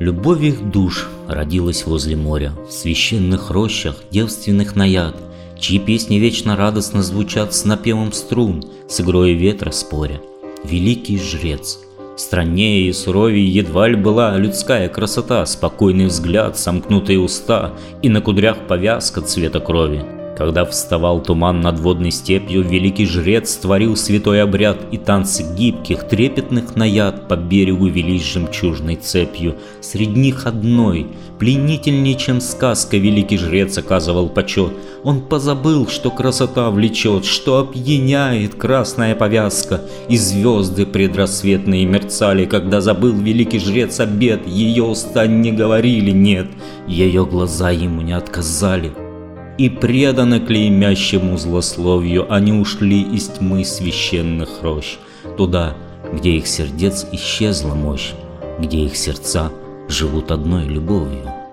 Любовь их душ родилась возле моря, В священных рощах девственных наяд, Чьи песни вечно радостно звучат С напевом струн, с игрой ветра споря. Великий жрец, Страннее и суровее едва ли была людская красота, Спокойный взгляд, сомкнутые уста И на кудрях повязка цвета крови. Когда вставал туман над водной степью, великий жрец творил святой обряд, и танцы гибких, трепетных наяд по берегу велись жемчужной цепью. Среди них одной, пленительнее, чем сказка, великий жрец оказывал почет. Он позабыл, что красота влечет, что опьяняет красная повязка, и звезды предрассветные мерцали, когда забыл великий жрец обед, ее уста не говорили «нет», ее глаза ему не отказали и преданы клеймящему злословию, они ушли из тьмы священных рощ, туда, где их сердец исчезла мощь, где их сердца живут одной любовью.